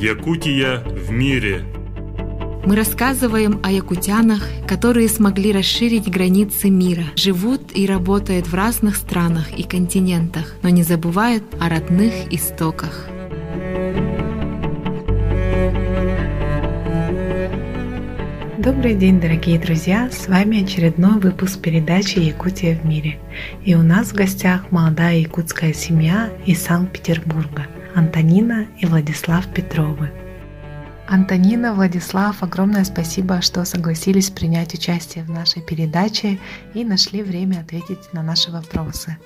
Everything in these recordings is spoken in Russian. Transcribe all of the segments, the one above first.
Якутия в мире. Мы рассказываем о якутянах, которые смогли расширить границы мира, живут и работают в разных странах и континентах, но не забывают о родных истоках. Добрый день, дорогие друзья! С вами очередной выпуск передачи «Якутия в мире». И у нас в гостях молодая якутская семья из Санкт-Петербурга – Антонина и Владислав Петровы. Антонина, Владислав, огромное спасибо, что согласились принять участие в нашей передаче и нашли время ответить на наши вопросы.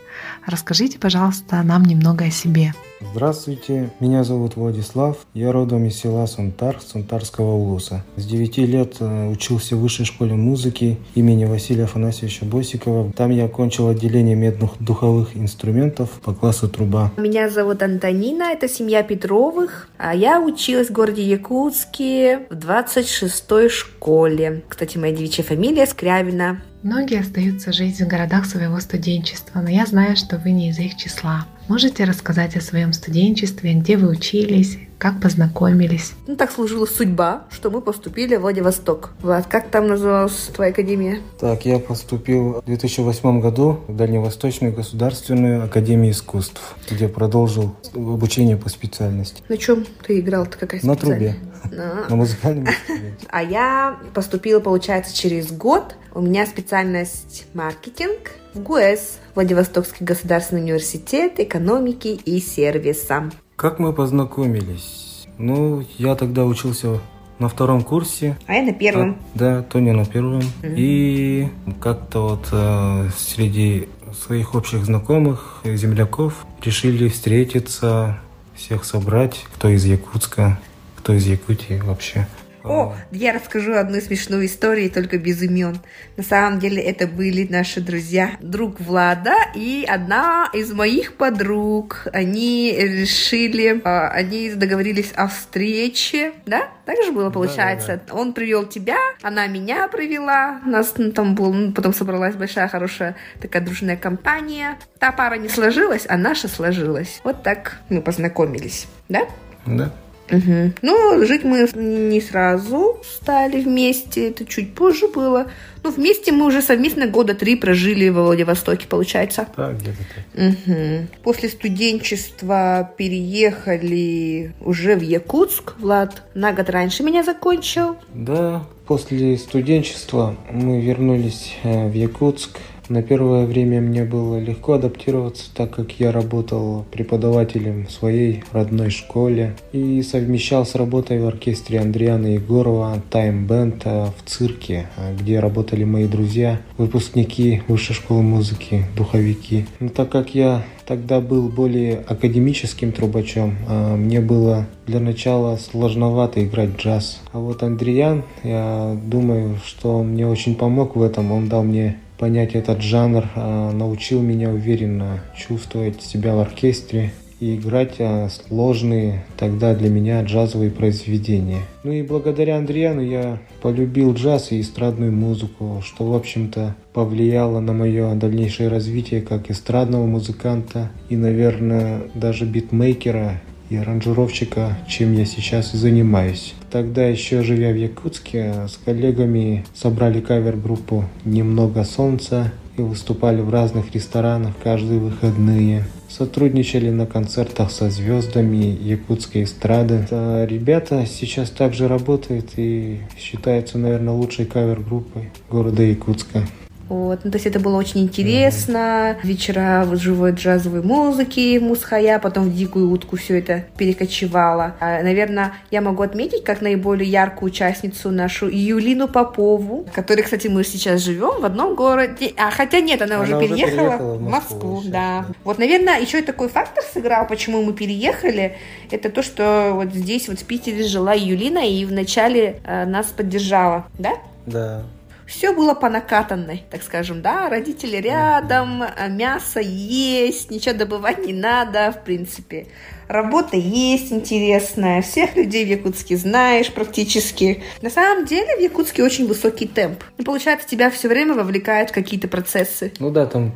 Расскажите, пожалуйста, нам немного о себе. Здравствуйте, меня зовут Владислав, я родом из села Сунтар, Сунтарского улуса. С 9 лет э, учился в высшей школе музыки имени Василия Афанасьевича Босикова. Там я окончил отделение медных духовых инструментов по классу труба. Меня зовут Антонина, это семья Петровых, а я училась в городе Якутске в 26-й школе. Кстати, моя девичья фамилия Скрябина. Многие остаются жить в городах своего студенчества, но я знаю, что вы не из их числа. Можете рассказать о своем студенчестве, где вы учились, как познакомились? Ну, так сложилась судьба, что мы поступили в Владивосток. Влад, как там называлась твоя академия? Так, я поступил в 2008 году в Дальневосточную государственную академию искусств, где продолжил обучение по специальности. На чем ты играл-то? Какая На трубе. На, на музыкальном инструменте. А я поступила, получается, через год. У меня специальность маркетинг в ГУЭС, Владивостокский государственный университет экономики и сервиса. Как мы познакомились? Ну, я тогда учился на втором курсе. А я на первом. А, да, Тоня на первом. Mm-hmm. И как-то вот э, среди своих общих знакомых, земляков, решили встретиться, всех собрать, кто из Якутска, кто из Якутии вообще. О, я расскажу одну смешную историю, только без имен. На самом деле это были наши друзья. Друг Влада и одна из моих подруг. Они решили, а, они договорились о встрече, да? Так же было, получается. Да, да, да. Он привел тебя, она меня привела. У нас ну, там был, ну, потом собралась большая, хорошая такая дружная компания. Та пара не сложилась, а наша сложилась. Вот так мы познакомились, да? Да. Угу. Ну, жить мы не сразу стали вместе, это чуть позже было. Ну, вместе мы уже совместно года три прожили во Владивостоке, получается. Так, где-то так. Угу. После студенчества переехали уже в Якутск. Влад на год раньше меня закончил. Да, после студенчества мы вернулись э, в Якутск. На первое время мне было легко адаптироваться, так как я работал преподавателем в своей родной школе и совмещал с работой в оркестре Андриана Егорова Тайм Бенд в цирке, где работали мои друзья, выпускники высшей школы музыки, духовики. Но так как я тогда был более академическим трубачом. А мне было для начала сложновато играть джаз. А вот Андриан, я думаю, что он мне очень помог в этом. Он дал мне понять этот жанр, а, научил меня уверенно чувствовать себя в оркестре и играть а, сложные тогда для меня джазовые произведения. Ну и благодаря Андриану я полюбил джаз и эстрадную музыку, что, в общем-то, повлияло на мое дальнейшее развитие как эстрадного музыканта и, наверное, даже битмейкера и аранжировщика, чем я сейчас и занимаюсь. Тогда еще живя в Якутске, с коллегами собрали кавер-группу «Немного солнца» и выступали в разных ресторанах каждые выходные. Сотрудничали на концертах со звездами якутской эстрады. А ребята сейчас также работают и считаются, наверное, лучшей кавер-группой города Якутска. Вот. Ну, то есть это было очень интересно. Mm-hmm. Вечера в живой джазовой музыки, мусхая, потом в дикую утку все это перекочевало. А, наверное, я могу отметить как наиболее яркую участницу нашу Юлину Попову, которой, кстати, мы сейчас живем в одном городе. А хотя нет, она, она уже переехала, переехала в Москву. Москву да. да. Вот, наверное, еще и такой фактор сыграл, почему мы переехали. Это то, что вот здесь, вот в Питере жила Юлина и вначале э, нас поддержала, да? Да все было по накатанной, так скажем, да, родители рядом, а мясо есть, ничего добывать не надо, в принципе. Работа есть интересная, всех людей в Якутске знаешь практически. На самом деле в Якутске очень высокий темп. И получается, тебя все время вовлекают в какие-то процессы. Ну да, там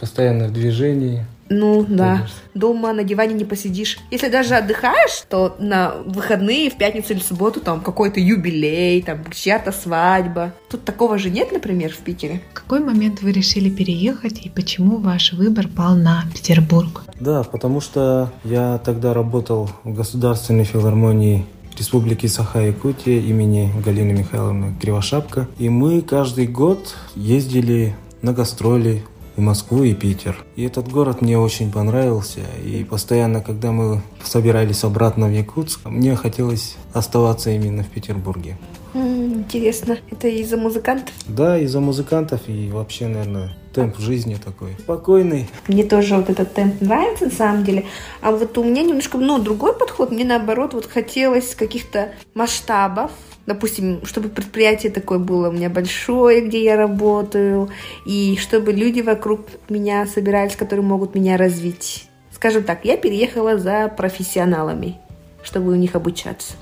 постоянно в движении. Ну да, дома на диване не посидишь. Если даже отдыхаешь, то на выходные, в пятницу или субботу там какой-то юбилей, там чья-то свадьба. Тут такого же нет, например, в Питере. В какой момент вы решили переехать и почему ваш выбор пал на Петербург? Да, потому что я тогда работал в Государственной филармонии Республики Саха-Якутия имени Галины Михайловны Кривошапка. И мы каждый год ездили на гастроли в Москву и Питер. И этот город мне очень понравился. И постоянно, когда мы собирались обратно в Якутск, мне хотелось оставаться именно в Петербурге. Интересно, это из-за музыкантов? Да, из-за музыкантов и вообще, наверное, темп жизни такой спокойный. Мне тоже вот этот темп нравится на самом деле. А вот у меня немножко, ну, другой подход. Мне наоборот вот хотелось каких-то масштабов, допустим, чтобы предприятие такое было у меня большое, где я работаю, и чтобы люди вокруг меня собирались, которые могут меня развить. Скажем так, я переехала за профессионалами, чтобы у них обучаться.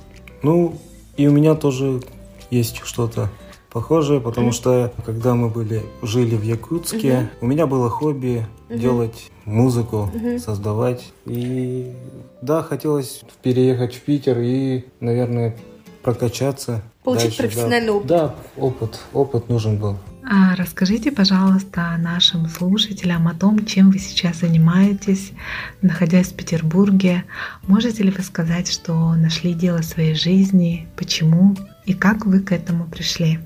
Ну, и у меня тоже есть что-то похожее, потому mm-hmm. что когда мы были жили в Якутске, mm-hmm. у меня было хобби mm-hmm. делать музыку, mm-hmm. создавать. И да, хотелось переехать в Питер и, наверное, прокачаться. Получить дальше, профессиональный да. опыт. Да, опыт, опыт нужен был. А расскажите, пожалуйста, нашим слушателям о том, чем вы сейчас занимаетесь, находясь в Петербурге. Можете ли вы сказать, что нашли дело своей жизни, почему и как вы к этому пришли?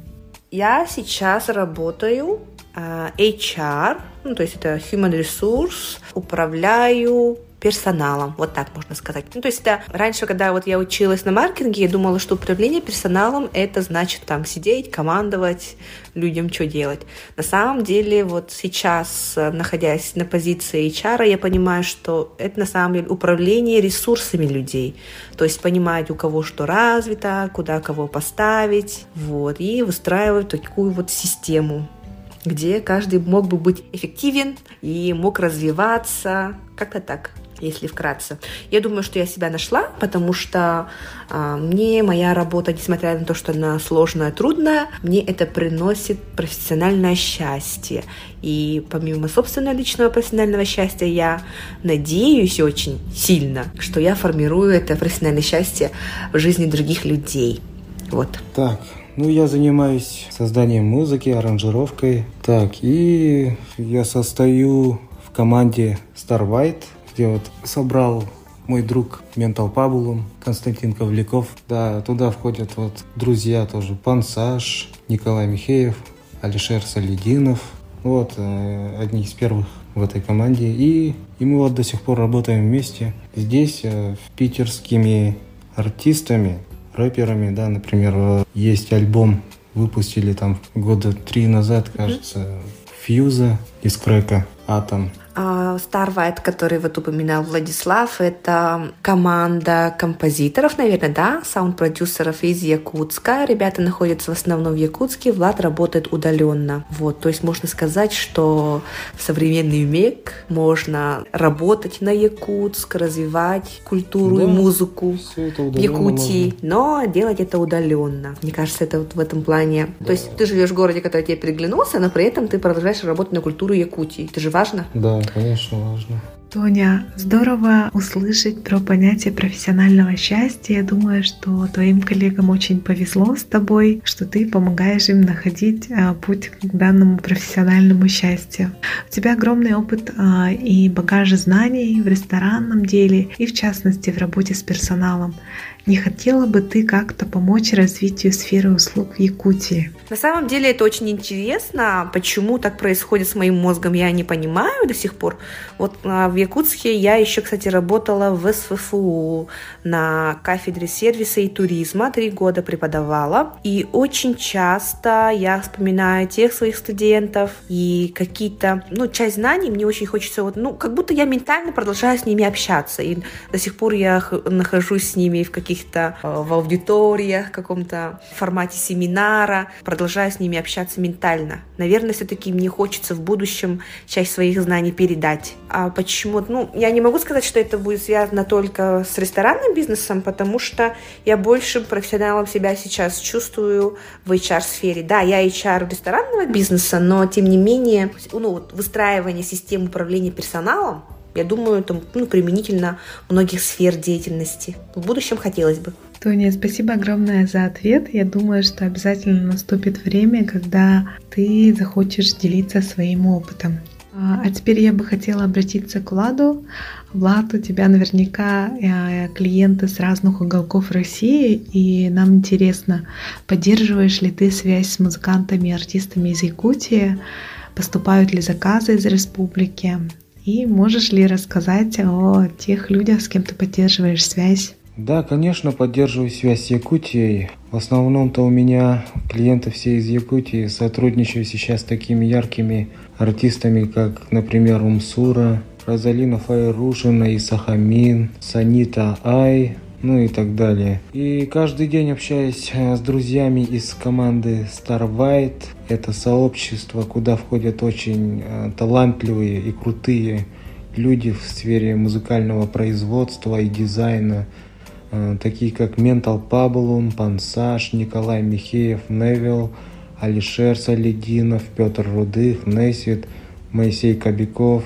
Я сейчас работаю э, HR, ну, то есть это Human Resource, управляю персоналом, вот так можно сказать. Ну, то есть это раньше, когда вот я училась на маркетинге, я думала, что управление персоналом это значит там сидеть, командовать людям, что делать. На самом деле вот сейчас, находясь на позиции HR, я понимаю, что это на самом деле управление ресурсами людей. То есть понимать, у кого что развито, куда кого поставить, вот, и выстраивать такую вот систему где каждый мог бы быть эффективен и мог развиваться, как-то так если вкратце. Я думаю, что я себя нашла, потому что а, мне моя работа, несмотря на то, что она сложная, трудная, мне это приносит профессиональное счастье. И помимо собственного личного профессионального счастья, я надеюсь очень сильно, что я формирую это профессиональное счастье в жизни других людей. Вот. Так, ну, я занимаюсь созданием музыки, аранжировкой. Так, и я состою в команде Star White где вот собрал мой друг Ментал Пабулум, Константин Ковляков. Да, туда входят вот друзья тоже, Пансаж, Николай Михеев, Алишер Салидинов. Вот, э, одни из первых в этой команде. И, и мы вот до сих пор работаем вместе. Здесь э, питерскими артистами, рэперами, да, например, э, есть альбом, выпустили там года три назад, кажется, Фьюза из Крека, Атом. Starlight, который вот упоминал Владислав, это команда композиторов, наверное, да, саунд-продюсеров из Якутска. Ребята находятся в основном в Якутске, Влад работает удаленно. Вот, то есть можно сказать, что в современный век можно работать на Якутск, развивать культуру да, и музыку в Якутии, можно. но делать это удаленно. Мне кажется, это вот в этом плане. Да. То есть ты живешь в городе, который тебе переглянулся, но при этом ты продолжаешь работать на культуру Якутии. Это же важно. Да, конечно, важно. Тоня, здорово услышать про понятие профессионального счастья. Я думаю, что твоим коллегам очень повезло с тобой, что ты помогаешь им находить а, путь к данному профессиональному счастью. У тебя огромный опыт а, и багаж знаний в ресторанном деле и в частности в работе с персоналом. Не хотела бы ты как-то помочь развитию сферы услуг в Якутии? На самом деле это очень интересно. Почему так происходит с моим мозгом, я не понимаю до сих пор. Вот а, в Якутске я еще, кстати, работала в СФФУ на кафедре сервиса и туризма. Три года преподавала. И очень часто я вспоминаю тех своих студентов и какие-то, ну, часть знаний мне очень хочется, вот, ну, как будто я ментально продолжаю с ними общаться. И до сих пор я нахожусь с ними в каких каких-то э, в аудиториях, в каком-то формате семинара, продолжаю с ними общаться ментально. Наверное, все-таки мне хочется в будущем часть своих знаний передать. А почему? Ну, я не могу сказать, что это будет связано только с ресторанным бизнесом, потому что я больше профессионалом себя сейчас чувствую в HR-сфере. Да, я HR ресторанного бизнеса, но тем не менее, ну, вот выстраивание системы управления персоналом Я думаю, это ну, применительно многих сфер деятельности. В будущем хотелось бы. Тоня, спасибо огромное за ответ. Я думаю, что обязательно наступит время, когда ты захочешь делиться своим опытом. А, а теперь я бы хотела обратиться к Владу. Влад, у тебя наверняка э, клиенты с разных уголков России, и нам интересно, поддерживаешь ли ты связь с музыкантами и артистами из Якутии, поступают ли заказы из республики, и можешь ли рассказать о тех людях, с кем ты поддерживаешь связь? Да, конечно, поддерживаю связь с Якутией. В основном-то у меня клиенты все из Якутии. Сотрудничаю сейчас с такими яркими артистами, как, например, Умсура, Розалина Файрушина, Исахамин, Санита Ай, ну и так далее. И каждый день общаюсь э, с друзьями из команды Star White. Это сообщество, куда входят очень э, талантливые и крутые люди в сфере музыкального производства и дизайна, э, такие как Ментал Паблун, Пансаж, Николай Михеев, Невил, Алишер Салединов, Петр Рудых, Несвит, Моисей Кобяков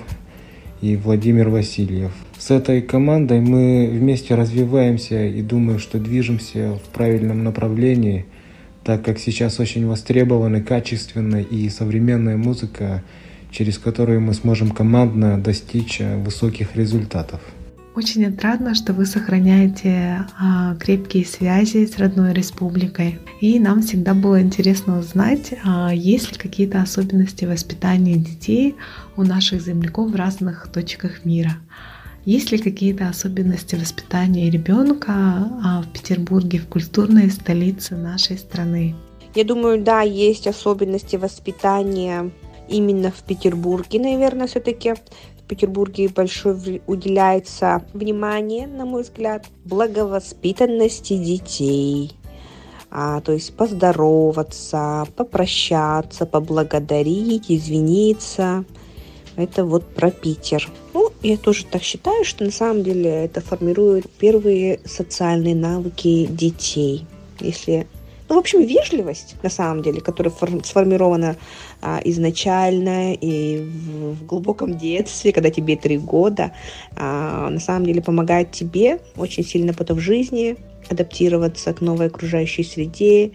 и Владимир Васильев. С этой командой мы вместе развиваемся и думаю, что движемся в правильном направлении, так как сейчас очень востребована качественная и современная музыка, через которую мы сможем командно достичь высоких результатов. Очень отрадно, что вы сохраняете а, крепкие связи с родной республикой. И нам всегда было интересно узнать, а, есть ли какие-то особенности воспитания детей у наших земляков в разных точках мира. Есть ли какие-то особенности воспитания ребенка а, в Петербурге, в культурной столице нашей страны? Я думаю, да, есть особенности воспитания именно в Петербурге, наверное, все-таки. Петербурге большое уделяется внимание, на мой взгляд, благовоспитанности детей. А, то есть поздороваться, попрощаться, поблагодарить, извиниться. Это вот про Питер. Я тоже так считаю, что на самом деле это формирует первые социальные навыки детей. Если ну, в общем, вежливость, на самом деле, которая сформирована а, изначально и в, в глубоком детстве, когда тебе три года, а, на самом деле помогает тебе очень сильно потом в жизни адаптироваться к новой окружающей среде,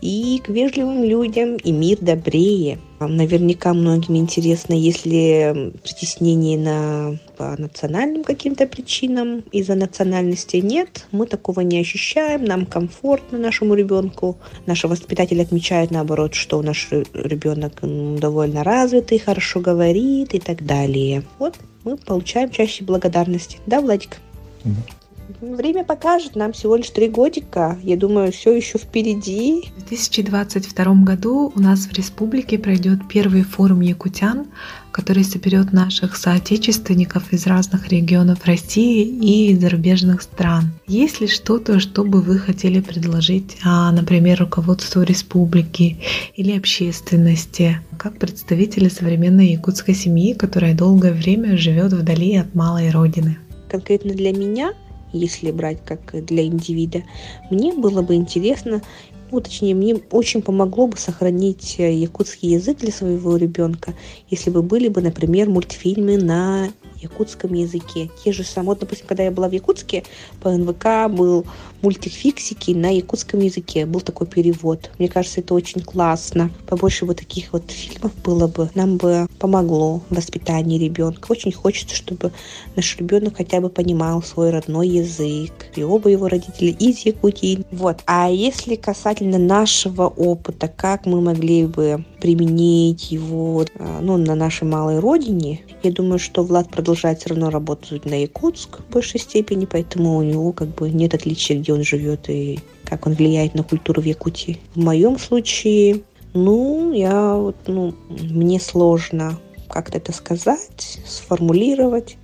и к вежливым людям, и мир добрее. Наверняка многим интересно, если притеснение на, по национальным каким-то причинам из-за национальности нет, мы такого не ощущаем, нам комфортно нашему ребенку. Наши воспитатели отмечают наоборот, что наш ребенок довольно развитый, хорошо говорит и так далее. Вот мы получаем чаще благодарности. Да, Владик? Угу. Время покажет, нам всего лишь три годика. Я думаю, все еще впереди. В 2022 году у нас в республике пройдет первый форум якутян, который соберет наших соотечественников из разных регионов России и зарубежных стран. Есть ли что-то, что бы вы хотели предложить, а, например, руководству республики или общественности, как представители современной якутской семьи, которая долгое время живет вдали от малой родины? Конкретно для меня – если брать как для индивида, мне было бы интересно, ну, точнее, мне очень помогло бы сохранить э, якутский язык для своего ребенка, если бы были бы, например, мультфильмы на якутском языке. Те же самые, вот, допустим, когда я была в Якутске, по НВК был мультик «Фиксики» на якутском языке. Был такой перевод. Мне кажется, это очень классно. Побольше вот таких вот фильмов было бы. Нам бы помогло в воспитании ребенка. Очень хочется, чтобы наш ребенок хотя бы понимал свой родной язык. И оба его родители из Якутии. Вот. А если касательно нашего опыта, как мы могли бы применить его а, ну, на нашей малой родине, я думаю, что Влад продолжает все равно работать на Якутск в большей степени, поэтому у него как бы нет отличия, где он живет и как он влияет на культуру в Якутии. В моем случае, ну, я вот, ну, мне сложно как-то это сказать, сформулировать.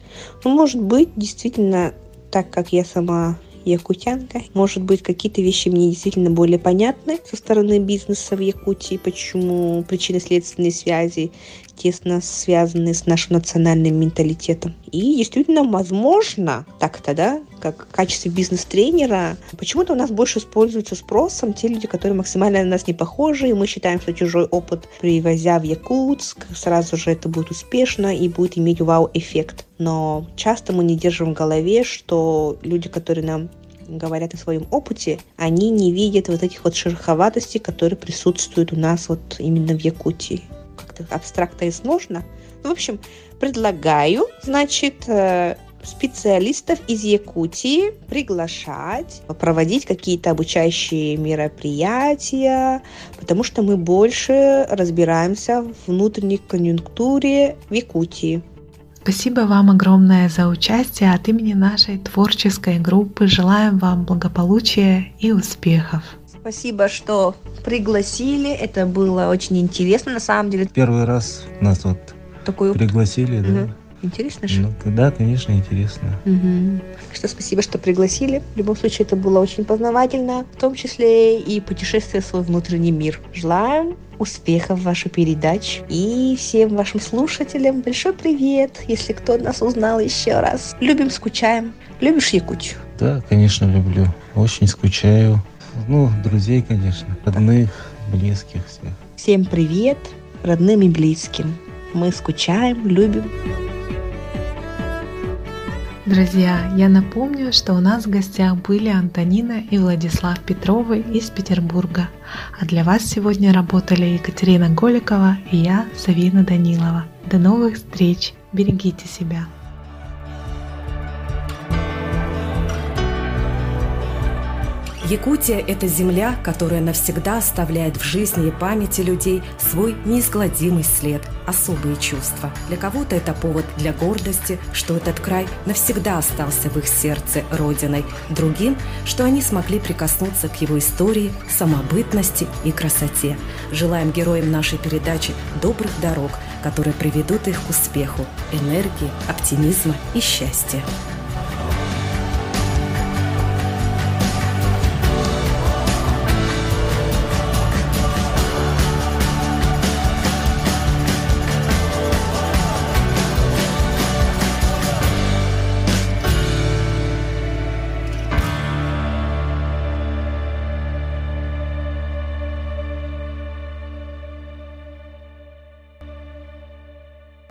Ну, может быть, действительно, так как я сама якутянка. Может быть, какие-то вещи мне действительно более понятны со стороны бизнеса в Якутии, почему причины следственные связи, тесно связаны с нашим национальным менталитетом. И действительно, возможно, так-то, да, как в качестве бизнес-тренера, почему-то у нас больше используются спросом те люди, которые максимально на нас не похожи, и мы считаем, что чужой опыт, привозя в Якутск, сразу же это будет успешно и будет иметь вау-эффект. Но часто мы не держим в голове, что люди, которые нам говорят о своем опыте, они не видят вот этих вот шероховатостей, которые присутствуют у нас вот именно в Якутии. Как-то абстрактно и сложно. В общем, предлагаю, значит, э, специалистов из Якутии приглашать, проводить какие-то обучающие мероприятия, потому что мы больше разбираемся в внутренней конъюнктуре в Якутии. Спасибо вам огромное за участие. От имени нашей творческой группы желаем вам благополучия и успехов. Спасибо, что пригласили. Это было очень интересно, на самом деле. Первый раз нас вот Такой пригласили, да. Угу. Интересно же? Ну, да, конечно, интересно. Угу. Что спасибо, что пригласили. В любом случае, это было очень познавательно, в том числе и путешествие в свой внутренний мир. Желаем успехов в вашей передаче. И всем вашим слушателям большой привет, если кто нас узнал еще раз. Любим, скучаем. Любишь Якутию? Да, конечно, люблю. Очень скучаю. Ну, друзей, конечно, родных, близких всех. Всем привет, родным и близким. Мы скучаем, любим. Друзья, я напомню, что у нас в гостях были Антонина и Владислав Петровы из Петербурга. А для вас сегодня работали Екатерина Голикова и я, Савина Данилова. До новых встреч! Берегите себя! Якутия – это земля, которая навсегда оставляет в жизни и памяти людей свой неизгладимый след, особые чувства. Для кого-то это повод для гордости, что этот край навсегда остался в их сердце родиной. Другим, что они смогли прикоснуться к его истории, самобытности и красоте. Желаем героям нашей передачи добрых дорог, которые приведут их к успеху, энергии, оптимизма и счастья.